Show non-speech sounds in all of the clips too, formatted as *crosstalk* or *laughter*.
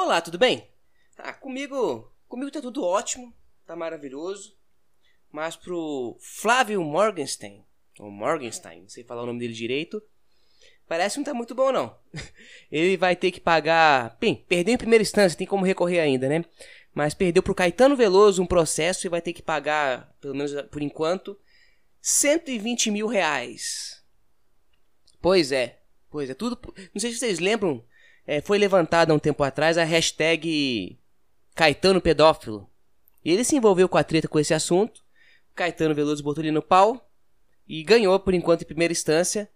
Olá, tudo bem? Ah, comigo, comigo tá tudo ótimo, tá maravilhoso. Mas pro Flávio Morgenstein, ou Morgenstein, não sei falar o nome dele direito, parece que não tá muito bom não. *laughs* Ele vai ter que pagar, bem, perdeu em primeira instância, tem como recorrer ainda, né? Mas perdeu pro Caetano Veloso um processo e vai ter que pagar, pelo menos por enquanto, 120 mil reais. Pois é, pois é, tudo. Não sei se vocês lembram é, foi levantada há um tempo atrás a hashtag Caetano Pedófilo. E ele se envolveu com a treta com esse assunto. Caetano Veloso botou ele no pau e ganhou, por enquanto, em primeira instância,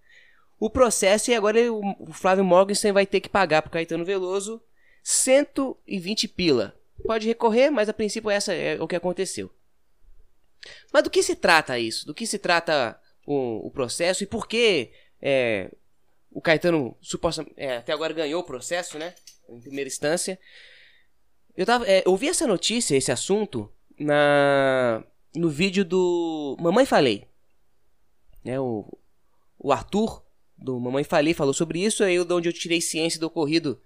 o processo. E agora ele, o Flávio Morgenstern vai ter que pagar para Caetano Veloso 120 pila. Pode recorrer, mas a princípio essa é o que aconteceu. Mas do que se trata isso? Do que se trata o, o processo e por que é, o Caetano supostamente é, até agora ganhou o processo, né? Em primeira instância. Eu, tava, é, eu vi essa notícia, esse assunto, na no vídeo do Mamãe Falei. Né, o, o Arthur, do Mamãe Falei, falou sobre isso, aí de onde eu tirei ciência do ocorrido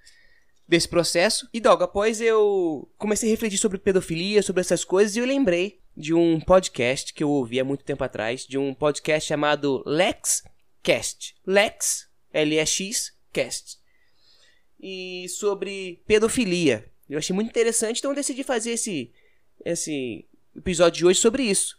desse processo. E logo após eu comecei a refletir sobre pedofilia, sobre essas coisas, e eu lembrei de um podcast que eu ouvi há muito tempo atrás, de um podcast chamado Lex Cast. Lex LEX Cast. E sobre pedofilia. Eu achei muito interessante, então decidi fazer esse, esse episódio de hoje sobre isso.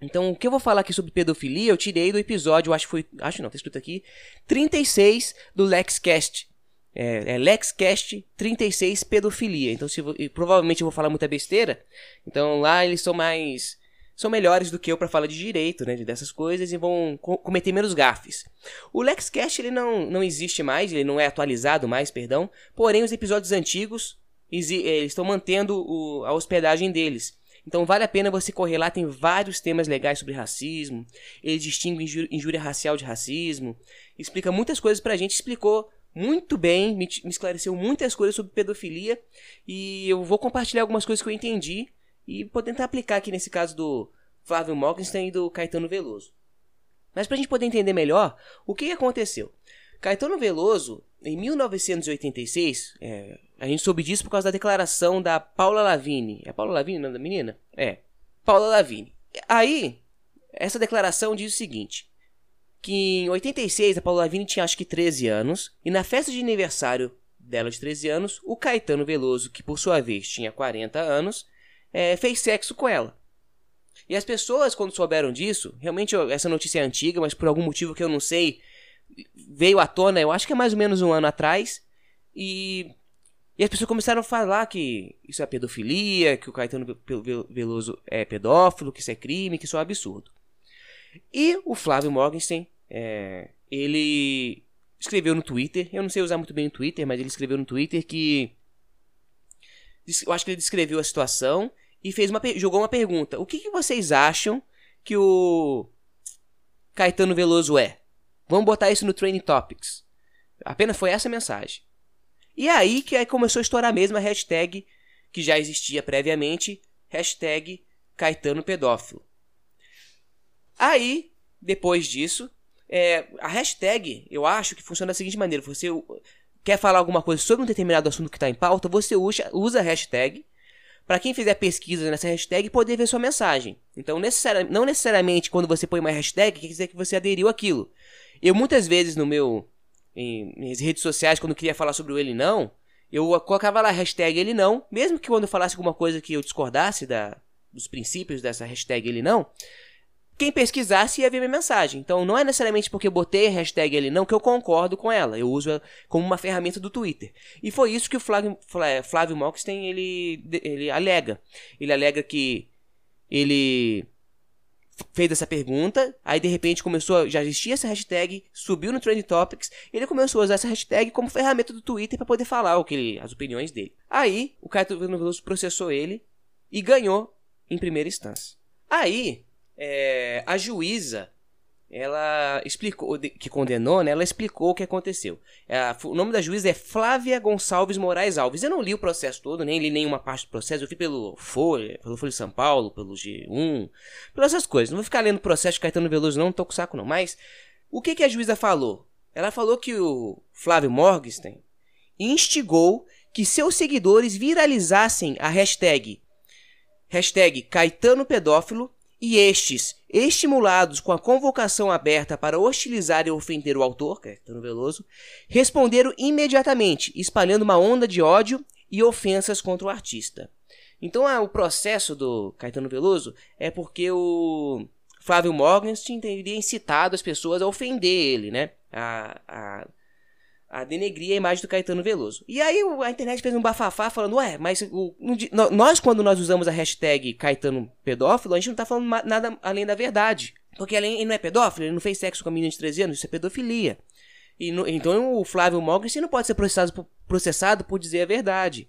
Então, o que eu vou falar aqui sobre pedofilia, eu tirei do episódio, acho que foi, acho não, tá escrito aqui, 36 do LexCast. É, é LexCast 36 pedofilia. Então, se, provavelmente eu vou falar muita besteira. Então, lá eles são mais são melhores do que eu para falar de direito, né, dessas coisas e vão co cometer menos gafes. O LexCast ele não, não existe mais, ele não é atualizado mais, perdão. Porém, os episódios antigos eles estão mantendo o, a hospedagem deles. Então vale a pena você correr lá, tem vários temas legais sobre racismo. Ele distingue injúria racial de racismo, explica muitas coisas pra gente, explicou muito bem, me esclareceu muitas coisas sobre pedofilia e eu vou compartilhar algumas coisas que eu entendi e vou tentar aplicar aqui nesse caso do Flávio Morgenstern e do Caetano Veloso. Mas para a gente poder entender melhor, o que aconteceu? Caetano Veloso, em 1986, é, a gente soube disso por causa da declaração da Paula Lavigne. É Paula Lavigne o nome da menina? É. Paula Lavigne. Aí, essa declaração diz o seguinte: que em 86 a Paula Lavigne tinha acho que 13 anos, e na festa de aniversário dela de 13 anos, o Caetano Veloso, que por sua vez tinha 40 anos, é, fez sexo com ela. E as pessoas, quando souberam disso, realmente essa notícia é antiga, mas por algum motivo que eu não sei, veio à tona, eu acho que é mais ou menos um ano atrás, e, e as pessoas começaram a falar que isso é pedofilia, que o Caetano Veloso é pedófilo, que isso é crime, que isso é um absurdo. E o Flávio Morgenstern, é, ele escreveu no Twitter, eu não sei usar muito bem o Twitter, mas ele escreveu no Twitter que eu acho que ele descreveu a situação e fez uma, jogou uma pergunta. O que, que vocês acham que o Caetano Veloso é? Vamos botar isso no Training Topics. Apenas foi essa mensagem. E é aí que aí começou a estourar a hashtag que já existia previamente, hashtag Caetano Pedófilo. Aí, depois disso, é, a hashtag, eu acho que funciona da seguinte maneira: você quer falar alguma coisa sobre um determinado assunto que está em pauta, você usa, usa a hashtag para quem fizer pesquisa nessa hashtag poder ver sua mensagem. Então, não necessariamente quando você põe uma hashtag quer dizer que você aderiu àquilo. Eu muitas vezes no meu em minhas redes sociais quando queria falar sobre o ele não, eu colocava lá hashtag ele não, mesmo que quando eu falasse alguma coisa que eu discordasse da, dos princípios dessa hashtag ele não, quem pesquisasse ia ver minha mensagem. Então não é necessariamente porque eu botei a hashtag ele não que eu concordo com ela. Eu uso ela como uma ferramenta do Twitter. E foi isso que o Flávio, Flávio Malkstein ele, ele alega. Ele alega que ele fez essa pergunta, aí de repente começou, já existia essa hashtag, subiu no Trend Topics, ele começou a usar essa hashtag como ferramenta do Twitter para poder falar o que ele, as opiniões dele. Aí o Caetano Veloso processou ele e ganhou em primeira instância. Aí é, a juíza ela explicou que condenou, né? Ela explicou o que aconteceu. É, o nome da juíza é Flávia Gonçalves Moraes Alves. Eu não li o processo todo, nem li nenhuma parte do processo. Eu fui pelo Folha, pelo Folha de São Paulo, pelo G1, pelas essas coisas. Não vou ficar lendo o processo de Caetano Veloso, não, não tô com saco não. Mas o que, que a juíza falou? Ela falou que o Flávio Morgenstern instigou que seus seguidores viralizassem a hashtag, hashtag Caetano Pedófilo e estes, estimulados com a convocação aberta para hostilizar e ofender o autor, Caetano Veloso, responderam imediatamente, espalhando uma onda de ódio e ofensas contra o artista. Então, ah, o processo do Caetano Veloso é porque o Flávio Morgenstern teria incitado as pessoas a ofender ele, né? A, a, a denegrir a imagem do Caetano Veloso. E aí a internet fez um bafafá falando, ué, mas o, nós quando nós usamos a hashtag Caetano Pedófilo, a gente não tá falando nada além da verdade. Porque ele não é pedófilo, ele não fez sexo com a menina de 13 anos, isso é pedofilia. E no, então o Flávio Morgenstern não pode ser processado por, processado por dizer a verdade.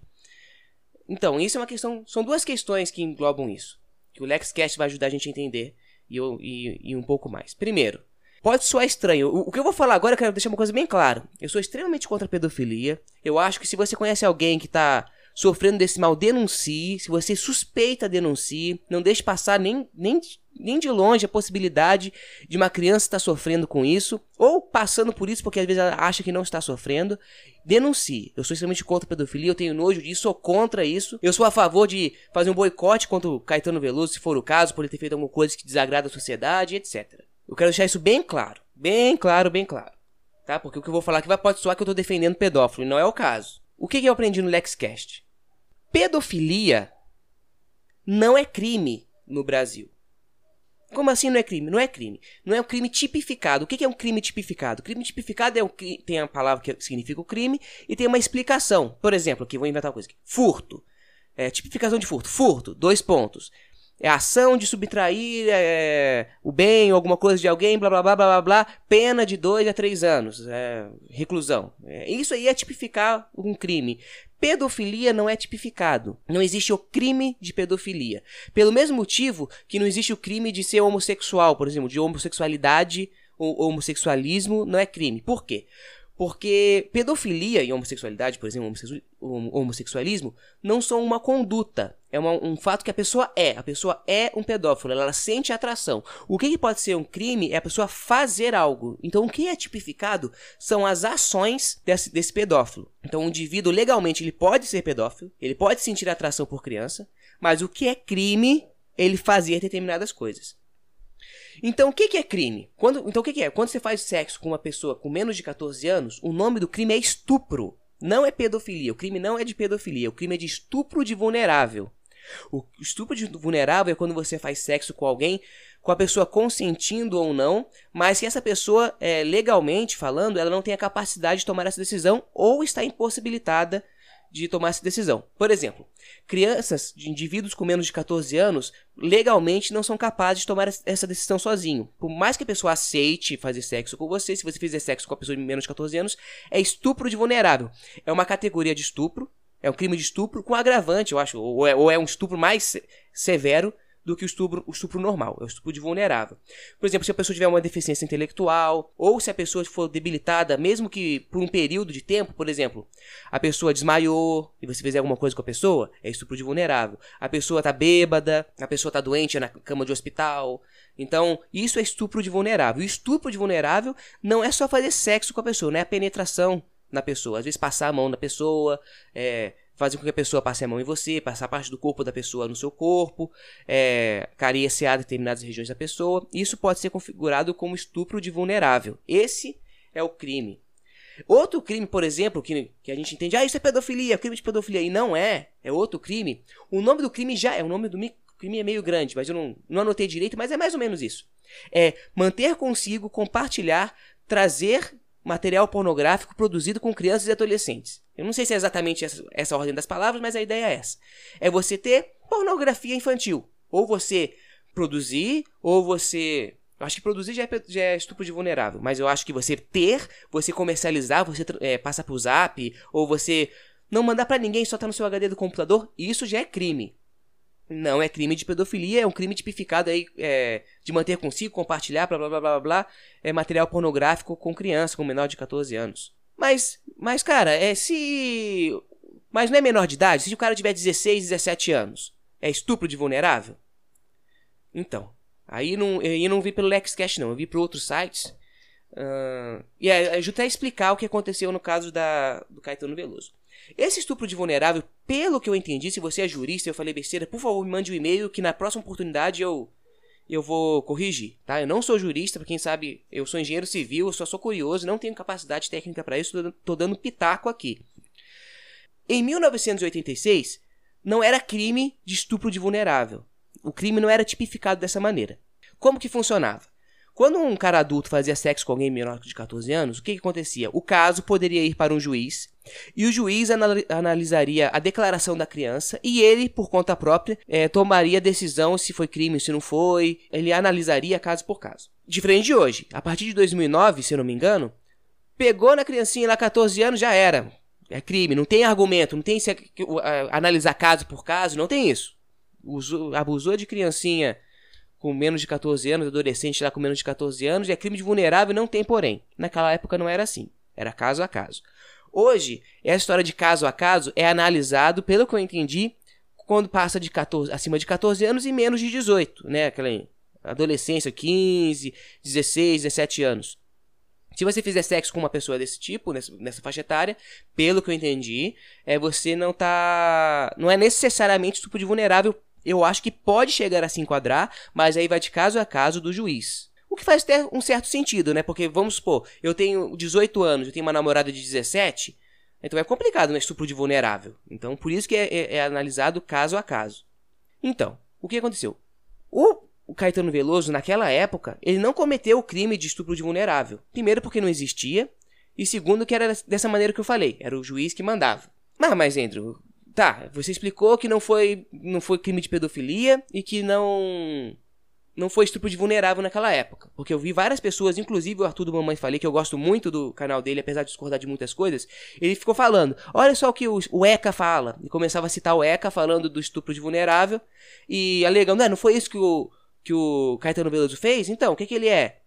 Então, isso é uma questão. São duas questões que englobam isso. Que o LexCast vai ajudar a gente a entender e, eu, e, e um pouco mais. Primeiro, pode soar estranho. O, que eu vou falar agora, eu quero deixar uma coisa bem clara. Eu sou extremamente contra a pedofilia. Eu acho que se você conhece alguém que está sofrendo desse mal, denuncie. Se você suspeita, denuncie. Não deixe passar nem, nem, nem de longe a possibilidade de uma criança estar sofrendo com isso. Ou passando por isso porque às vezes ela acha que não está sofrendo. Denuncie. Eu sou extremamente contra a pedofilia, eu tenho nojo disso, sou contra isso. Eu sou a favor de fazer um boicote contra o Caetano Veloso, se for o caso, por ele ter feito alguma coisa que desagrada a sociedade, etc. Eu quero deixar isso bem claro. Bem claro, bem claro. Tá? Porque o que eu vou falar aqui vai pode soar que eu estou defendendo pedófilo, e não é o caso. O que, que eu aprendi no LexCast? Pedofilia não é crime no Brasil. Como assim não é crime? Não é crime. Não é um crime tipificado. O que é um crime tipificado? Crime tipificado é um, tem a palavra que significa o crime e tem uma explicação. Por exemplo, aqui vou inventar uma coisa aqui. Furto. É, tipificação de furto. Furto, dois pontos. É ação de subtrair é, o bem ou alguma coisa de alguém, blá blá blá blá blá, pena de dois a três anos, é, reclusão. É, isso aí é tipificar um crime pedofilia não é tipificado. Não existe o crime de pedofilia. Pelo mesmo motivo que não existe o crime de ser homossexual, por exemplo, de homossexualidade ou homossexualismo não é crime. Por quê? Porque pedofilia e homossexualidade, por exemplo, homossexualismo, não são uma conduta. É uma, um fato que a pessoa é. A pessoa é um pedófilo, ela, sente atração. O que, que, pode ser um crime é a pessoa fazer algo. Então, o que é tipificado são as ações desse, desse pedófilo. Então, o indivíduo, legalmente, ele pode ser pedófilo, ele pode sentir atração por criança, mas o que é crime, ele fazer determinadas coisas. Então, o que, que é crime? Quando, então, o que, que é? Quando você faz sexo com uma pessoa com menos de 14 anos, o nome do crime é estupro. Não é pedofilia. O crime não é de pedofilia. O crime é de estupro de vulnerável. O estupro de vulnerável é quando você faz sexo com alguém, com a pessoa consentindo ou não, mas que essa pessoa, é, legalmente falando, ela não tem a capacidade de tomar essa decisão ou está impossibilitada de tomar essa decisão. Por exemplo, crianças de indivíduos com menos de 14 anos legalmente não são capazes de tomar essa decisão sozinho. Por mais que a pessoa aceite fazer sexo com você, se você fizer sexo com a pessoa de menos de 14 anos, é estupro de vulnerável. É uma categoria de estupro, é um crime de estupro com agravante, eu acho, ou é, ou é um estupro mais severo do que o estupro, o estupro normal, é o estupro de vulnerável. Por exemplo, se a pessoa tiver uma deficiência intelectual, ou se a pessoa for debilitada, mesmo que por um período de tempo, por exemplo, a pessoa desmaiou e você fizer alguma coisa com a pessoa, é estupro de vulnerável. A pessoa tá bêbada, a pessoa tá doente, é na cama de hospital. Então, isso é estupro de vulnerável. E estupro de vulnerável não é só fazer sexo com a pessoa, não é a penetração na pessoa. Às vezes passar a mão na pessoa, é, fazer com que a pessoa passe a mão em você, passar parte do corpo da pessoa no seu corpo, é, cariciar determinadas regiões da pessoa. Isso pode ser configurado como estupro de vulnerável. Esse é o crime. Outro crime, por exemplo, que, que a gente entende, ah, isso é pedofilia, crime de pedofilia, e não é, é outro crime. O nome do crime já é, o nome do crime é meio grande, mas eu não, não anotei direito, mas é mais ou menos isso. É manter consigo, compartilhar, trazer material pornográfico produzido com crianças e adolescentes. Eu não sei se é exatamente essa, essa ordem das palavras, mas a ideia é essa. É você ter pornografia infantil. Ou você produzir, ou você. Eu acho que produzir já é, já é estupro de vulnerável, mas eu acho que você ter, você comercializar, você é, passar pro zap, ou você não mandar para ninguém, só tá no seu HD do computador, isso já é crime. Não é crime de pedofilia, é um crime tipificado aí é, de manter consigo, compartilhar, blá blá blá blá blá, é material pornográfico com criança, com menor de 14 anos. Mas, mas cara, é se. Mas não é menor de idade? Se o cara tiver 16, 17 anos, é estupro de vulnerável? Então, aí não, eu não vi pelo LexCast, não, eu vi por outros sites. Uh, e ajuda a explicar o que aconteceu no caso da, do Caetano Veloso. Esse estupro de vulnerável, pelo que eu entendi, se você é jurista eu falei besteira, por favor, me mande um e-mail que na próxima oportunidade eu eu vou corrigir, tá? Eu não sou jurista, para quem sabe, eu sou engenheiro civil, eu só sou curioso, não tenho capacidade técnica para isso, tô dando pitaco aqui. Em 1986, não era crime de estupro de vulnerável. O crime não era tipificado dessa maneira. Como que funcionava? Quando um cara adulto fazia sexo com alguém menor de 14 anos, o que, que acontecia? O caso poderia ir para um juiz e o juiz analisaria a declaração da criança e ele, por conta própria, é, tomaria a decisão se foi crime, se não foi. Ele analisaria caso por caso. Diferente de hoje. A partir de 2009, se eu não me engano, pegou na criancinha lá 14 anos, já era. É crime, não tem argumento, não tem se, uh, analisar caso por caso, não tem isso. Usou, abusou de criancinha com menos de 14 anos, adolescente lá com menos de 14 anos, é crime de vulnerável, não tem porém. Naquela época não era assim, era caso a caso. Hoje, essa história de caso a caso é analisado, pelo que eu entendi, quando passa de 14, acima de 14 anos e menos de 18, né? Aquela adolescência, 15, 16, 17 anos. Se você fizer sexo com uma pessoa desse tipo, nessa, nessa faixa etária, pelo que eu entendi, é você não tá. Não é necessariamente estupro de vulnerável eu acho que pode chegar a se enquadrar, mas aí vai de caso a caso do juiz. O que faz ter um certo sentido, né? Porque vamos supor, eu tenho 18 anos, eu tenho uma namorada de 17, então é complicado, né? Estupro de vulnerável. Então, por isso que é, é, é analisado caso a caso. Então, o que aconteceu? O, o Caetano Veloso, naquela época, ele não cometeu o crime de estupro de vulnerável. Primeiro, porque não existia, e segundo, que era dessa maneira que eu falei, era o juiz que mandava. Mas, mas Andrew, Tá, você explicou que não foi, não foi crime de pedofilia e que não não foi estupro de vulnerável naquela época. Porque eu vi várias pessoas, inclusive o Arthur do Mamãe Falei, que eu gosto muito do canal dele, apesar de discordar de muitas coisas, ele ficou falando, olha só o que o, ECA fala. E começava a citar o ECA falando do estupro de vulnerável e alegando, não, não foi isso que o, que o Caetano Veloso fez? Então, o que, que ele é?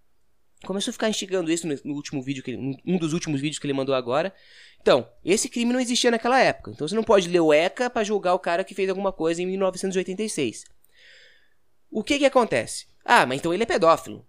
Começou a ficar instigando isso no, último vídeo, que ele, um dos últimos vídeos que ele mandou agora. Então, esse crime não existia naquela época. Então você não pode ler o ECA para julgar o cara que fez alguma coisa em 1986. O que que acontece? Ah, mas então ele é pedófilo.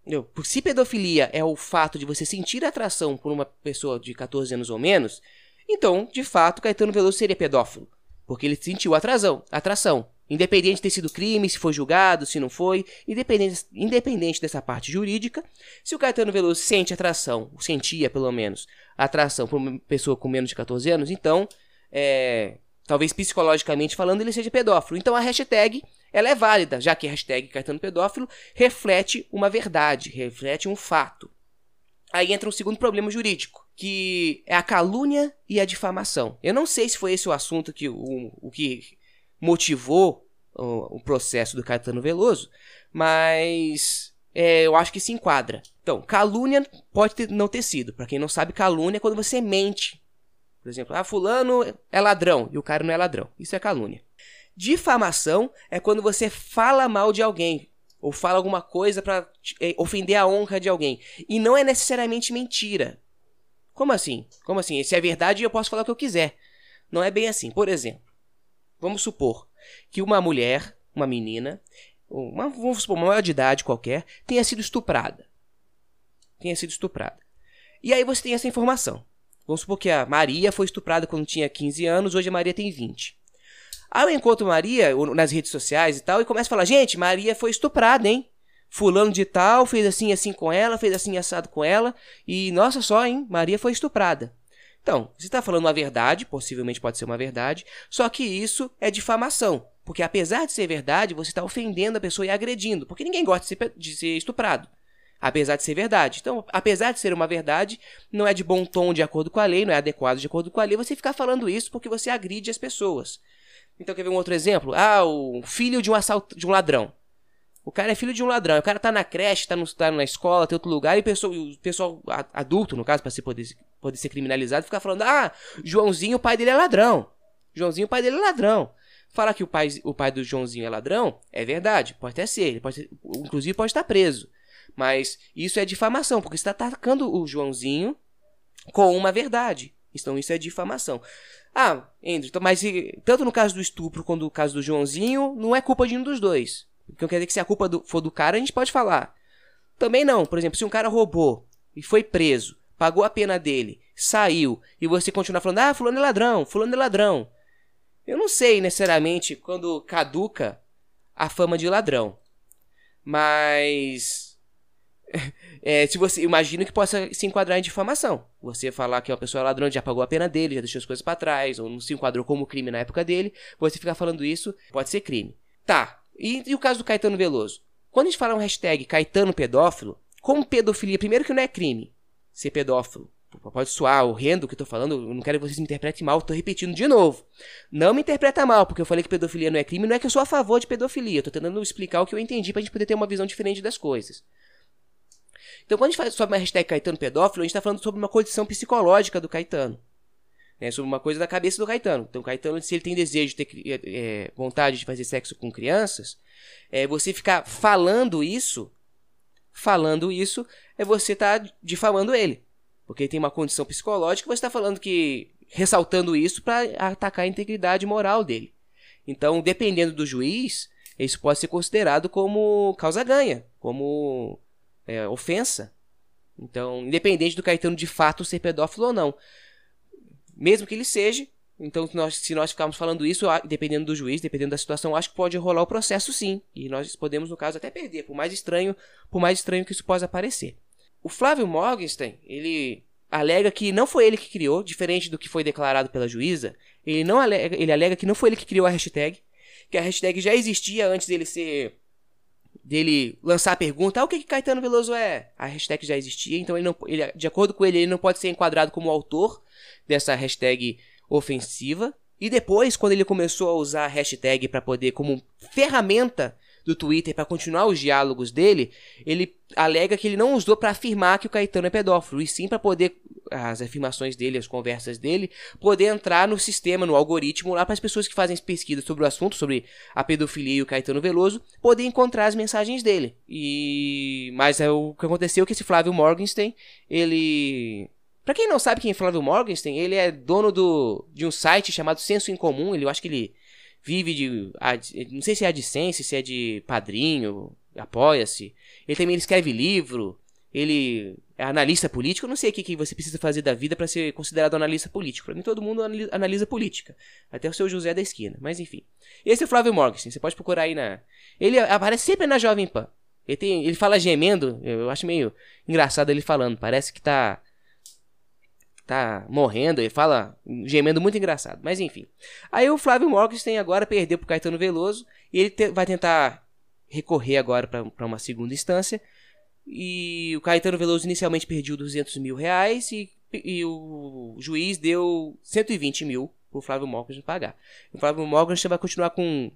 Entendeu? Se pedofilia é o fato de você sentir atração por uma pessoa de 14 anos ou menos, então, de fato, Caetano Veloso seria pedófilo. Porque ele sentiu atração. atração. Independente de ter sido crime, se foi julgado, se não foi, independente, independente dessa parte jurídica, se o Caetano Veloso sente atração, sentia pelo menos, atração por uma pessoa com menos de 14 anos, então, é, talvez psicologicamente falando, ele seja pedófilo. Então a hashtag ela é válida, já que a hashtag Caetano Pedófilo reflete uma verdade, reflete um fato. Aí entra um segundo problema jurídico, que é a calúnia e a difamação. Eu não sei se foi esse o assunto que o, o que motivou o, o processo do Caetano Veloso, mas é, eu acho que se enquadra. Então, calúnia pode ter, não ter sido. Para quem não sabe, calúnia é quando você mente. Por exemplo, ah, fulano é ladrão e o cara não é ladrão. Isso é calúnia. Difamação é quando você fala mal de alguém ou fala alguma coisa para é, ofender a honra de alguém. E não é necessariamente mentira. Como assim? Como assim? Se é verdade, eu posso falar o que eu quiser. Não é bem assim. Por exemplo, Vamos supor que uma mulher, uma menina, uma, vamos supor, uma maior de idade qualquer, tenha sido estuprada. Tenha sido estuprada. E aí você tem essa informação. Vamos supor que a Maria foi estuprada quando tinha 15 anos, hoje a Maria tem 20. Aí eu encontro Maria nas redes sociais e tal e começo a falar: gente, Maria foi estuprada, hein? Fulano de tal fez assim assim com ela, fez assim assado com ela, e nossa só, hein? Maria foi estuprada. Então, você está falando uma verdade, possivelmente pode ser uma verdade, só que isso é difamação. Porque apesar de ser verdade, você está ofendendo a pessoa e agredindo. Porque ninguém gosta de ser, de ser estuprado. Apesar de ser verdade. Então, apesar de ser uma verdade, não é de bom tom de acordo com a lei, não é adequado de acordo com a lei você ficar falando isso porque você agride as pessoas. Então, quer ver um outro exemplo? Ah, o filho de um assalto, de um ladrão. O cara é filho de um ladrão. O cara tá na creche, tá, no, tá na escola, tem outro lugar, e o pessoal, o pessoal adulto, no caso, para ser poder, poder ser criminalizado, fica falando: ah, Joãozinho, o pai dele é ladrão. Joãozinho, o pai dele é ladrão. Falar que o pai, o pai do Joãozinho é ladrão é verdade, pode até ser, ele pode ser, inclusive pode estar preso. Mas isso é difamação, porque você está atacando o Joãozinho com uma verdade. Então isso é difamação. Ah, Andrew, então, mas tanto no caso do estupro quanto no caso do Joãozinho, não é culpa de um dos dois. Então quer dizer que se a culpa do, for do cara, a gente pode falar. Também não. Por exemplo, se um cara roubou e foi preso, pagou a pena dele saiu e você continuar falando, ah, fulano é ladrão, fulano é ladrão. Eu não sei necessariamente quando caduca a fama de ladrão. Mas. *laughs* É, se você imagina que possa se enquadrar em difamação. Você falar que uma pessoa é ladrão, já pagou a pena dele, já deixou as coisas para trás, ou não se enquadrou como crime na época dele, você ficar falando isso pode ser crime. Tá. E, e o caso do Caetano Veloso? Quando a gente fala um hashtag Caetano pedófilo, como pedofilia, primeiro que não é crime ser pedófilo. Pode soar horrendo o que eu tô falando, eu não quero que vocês me interpretem mal, tô repetindo de novo. Não me interpreta mal, porque eu falei que pedofilia não é crime, não é que eu sou a favor de pedofilia, eu tô tentando explicar o que eu entendi pra gente poder ter uma visão diferente das coisas. Então, quando a gente fala sobre uma hashtag Caetano pedófilo, a gente tá falando sobre uma condição psicológica do Caetano. Né, sobre uma coisa da cabeça do Caetano. Então, Caetano, se ele tem desejo, ter é, vontade de fazer sexo com crianças, é, você ficar falando isso, falando isso, é você tá difamando ele. Porque ele tem uma condição psicológica, você está falando que. ressaltando isso para atacar a integridade moral dele. Então, dependendo do juiz, isso pode ser considerado como causa-ganha, como é, ofensa. Então, independente do Caetano de fato ser pedófilo ou não. Mesmo que ele seja, então se nós, se nós ficarmos falando isso, dependendo do juiz, dependendo da situação, acho que pode rolar o processo sim. E nós podemos, no caso, até perder, por mais estranho, por mais estranho que isso possa parecer. O Flávio Morgenstern, ele alega que não foi ele que criou, diferente do que foi declarado pela juíza, ele não alega, ele alega que não foi ele que criou a hashtag, que a hashtag já existia antes dele ser dele lançar a pergunta, ah, o que, que Caetano Veloso é? A hashtag já existia, então ele não, ele, de acordo com ele, ele não pode ser enquadrado como autor dessa hashtag ofensiva. E depois, quando ele começou a usar a hashtag para poder como ferramenta do Twitter para continuar os diálogos dele, ele alega que ele não usou para afirmar que o Caetano é pedófilo, e sim para poder as afirmações dele, as conversas dele, poder entrar no sistema, no algoritmo lá para as pessoas que fazem pesquisa sobre o assunto, sobre a pedofilia e o Caetano Veloso, poder encontrar as mensagens dele. E mas é o que aconteceu que esse Flávio Morgenstern, ele Pra quem não sabe quem é Flávio Morgenstern, ele é dono do, de um site chamado Senso em Comum. Ele, eu acho que ele vive de. Não sei se é AdSense, se é de padrinho, apoia-se. Ele também ele escreve livro, ele é analista político. Eu não sei o que, que você precisa fazer da vida para ser considerado analista político. Para mim, todo mundo analisa política. Até o seu José da esquina. Mas enfim. Esse é o Flávio Morgenstern. Você pode procurar aí na. Ele aparece sempre na Jovem Pan. Ele, tem, ele fala gemendo. Eu acho meio engraçado ele falando. Parece que tá tá morrendo, ele fala gemendo muito engraçado, mas enfim. Aí o Flávio Morgenstern agora perdeu pro Caetano Veloso e ele te, vai tentar recorrer agora para uma segunda instância. E o Caetano Veloso inicialmente perdeu 200 mil reais e, e o juiz deu 120 mil pro Flávio Morgenstern pagar. O Flávio Morgenstern vai continuar com,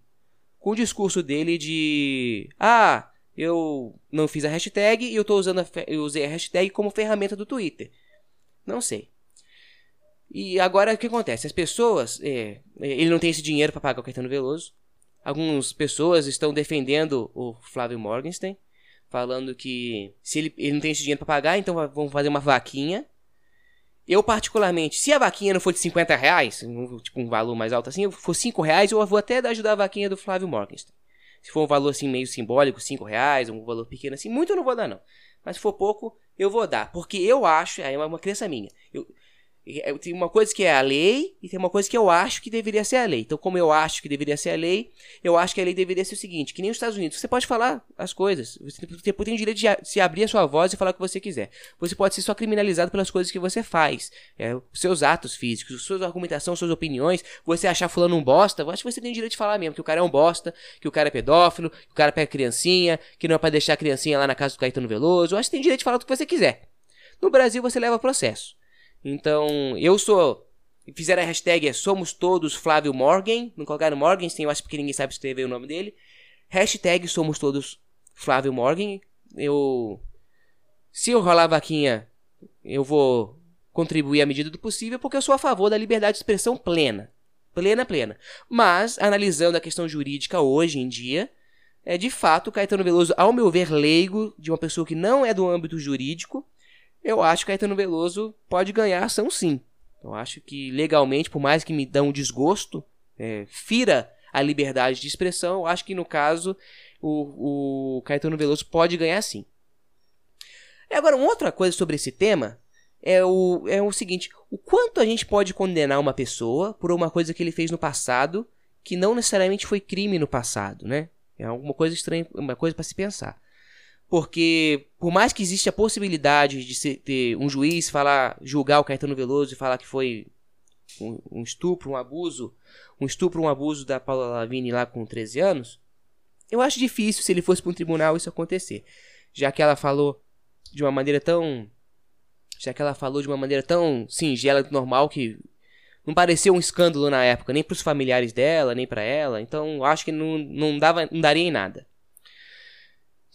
com o discurso dele de... Ah, eu não fiz a hashtag e eu, tô usando a, eu usei a hashtag como ferramenta do Twitter. Não sei. E agora o que acontece? As pessoas. É, é ele não tem esse dinheiro para pagar o Caetano Veloso. Algumas pessoas estão defendendo o Flávio Morgenstern, falando que se ele, ele não tem esse dinheiro para pagar, então vamos fazer uma vaquinha. Eu, particularmente, se a vaquinha não for de 50 reais, tipo um valor mais alto assim, for 5 reais, eu vou até ajudar a vaquinha do Flávio Morgenstern. Se for um valor assim meio simbólico, 5 reais, um valor pequeno assim, muito eu não vou dar não. Mas se for pouco, eu vou dar. Porque eu acho, aí é uma crença minha. Eu, tem uma coisa que é a lei e tem uma coisa que eu acho que deveria ser a lei. Então, como eu acho que deveria ser a lei, eu acho que a lei deveria ser o seguinte: que nem os Estados Unidos, você pode falar as coisas. Você tem o direito de se abrir a sua voz e falar o que você quiser. Você pode ser só criminalizado pelas coisas que você faz, é, seus atos físicos, sua argumentação, suas opiniões. Você achar fulano um bosta, eu acho que você tem o direito de falar mesmo que o cara é um bosta, que o cara é pedófilo, que o cara pega criancinha, que não é pra deixar a criancinha lá na casa do Caetano Veloso. Eu acho que tem direito de falar o que você quiser. No Brasil, você leva processo. Então, eu sou. Fizeram a hashtag é Somos Todos Flávio Morgan. Não colocaram Morgenstein, eu acho que ninguém sabe escrever o nome dele. Hashtag Somos Todos Flávio Morgan. Eu. Se eu rolar a vaquinha, eu vou contribuir à medida do possível, porque eu sou a favor da liberdade de expressão plena. Plena, plena. Mas, analisando a questão jurídica hoje em dia, é de fato Caetano Veloso, ao meu ver, leigo, de uma pessoa que não é do âmbito jurídico, eu acho que Caetano Veloso pode ganhar ação sim. Eu acho que legalmente, por mais que me dão um desgosto, é, fira a liberdade de expressão, eu acho que no caso o, o Caetano Veloso pode ganhar sim. Agora, uma outra coisa sobre esse tema é o, é o seguinte: o quanto a gente pode condenar uma pessoa por uma coisa que ele fez no passado que não necessariamente foi crime no passado, né? É alguma coisa estranha, uma coisa para se pensar. Porque, por mais que exista a possibilidade de ter um juiz falar, julgar o Caetano Veloso e falar que foi um, um, estupro, um abuso, um estupro, um abuso da Paula Lavigne lá com 13 anos, eu acho difícil se ele fosse para um tribunal isso acontecer. Já que ela falou de uma maneira tão. Já que ela falou de uma maneira tão singela e normal que não pareceu um escândalo na época, nem para os familiares dela, nem para ela. Então acho que não, não, dava, não daria em nada.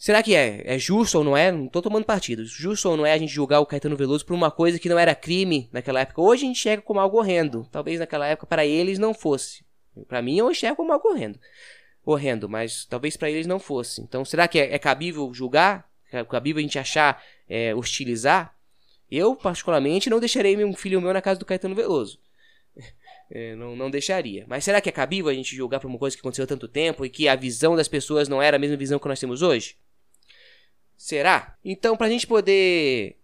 Será que é? É justo ou não é? Não tô tomando partido. Justo ou não é a gente julgar o Caetano Veloso por uma coisa que não era crime naquela época? Hoje a gente enxerga como algo horrendo. Talvez naquela época para eles não fosse. Para mim eu enxergo como algo horrendo. Horrendo, mas talvez para eles não fosse. Então será que é, é, cabível julgar? É cabível a gente achar, é, hostilizar? Eu, particularmente, não deixarei um filho meu na casa do Caetano Veloso. *laughs* É, não, não deixaria. Mas será que é cabível a gente julgar por uma coisa que aconteceu há tanto tempo e que a visão das pessoas não era a mesma visão que nós temos hoje? Será? Então, pra gente poder.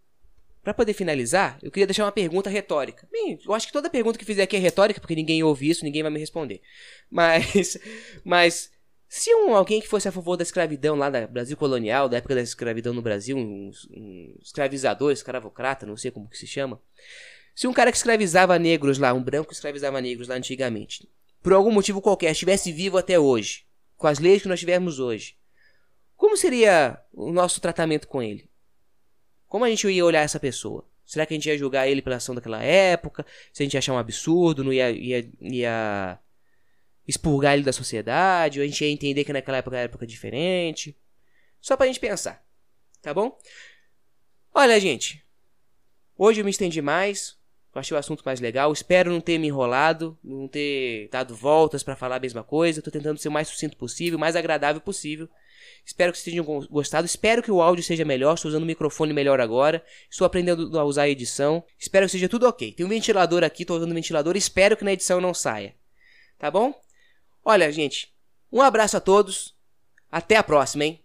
Pra poder finalizar, eu queria deixar uma pergunta retórica. Bem, eu acho que toda pergunta que fizer aqui é retórica, porque ninguém ouve isso, ninguém vai me responder. *laughs* Mas. Mas. Se um, alguém que fosse a favor da escravidão lá do Brasil colonial, da época da escravidão no Brasil, um, um escravizador, escravocrata, não sei como que se chama. Se um cara que escravizava negros lá, um branco que escravizava negros lá antigamente, por algum motivo qualquer, estivesse vivo até hoje, com as leis que nós tivemos hoje, como seria o nosso tratamento com ele? Como a gente ia olhar essa pessoa? Será que a gente ia julgar ele pela ação daquela época? Se a gente ia achar um absurdo, não ia, ia, ia expurgar ele da sociedade? Ou a gente ia entender que naquela época era época diferente? Só pra gente pensar, tá bom? Olha, gente, hoje eu me estendi mais, eu achei o assunto mais legal. Espero não ter me enrolado, não ter dado voltas para falar a mesma coisa. Estou tentando ser o mais sucinto possível, mais agradável possível. Espero que vocês tenham gostado. Espero que o áudio seja melhor. Estou usando o microfone melhor agora. Estou aprendendo a usar a edição. Espero que seja tudo ok. Tem um ventilador aqui, estou usando o ventilador. Espero que na edição não saia. Tá bom? Olha, gente. Um abraço a todos. Até a próxima, hein?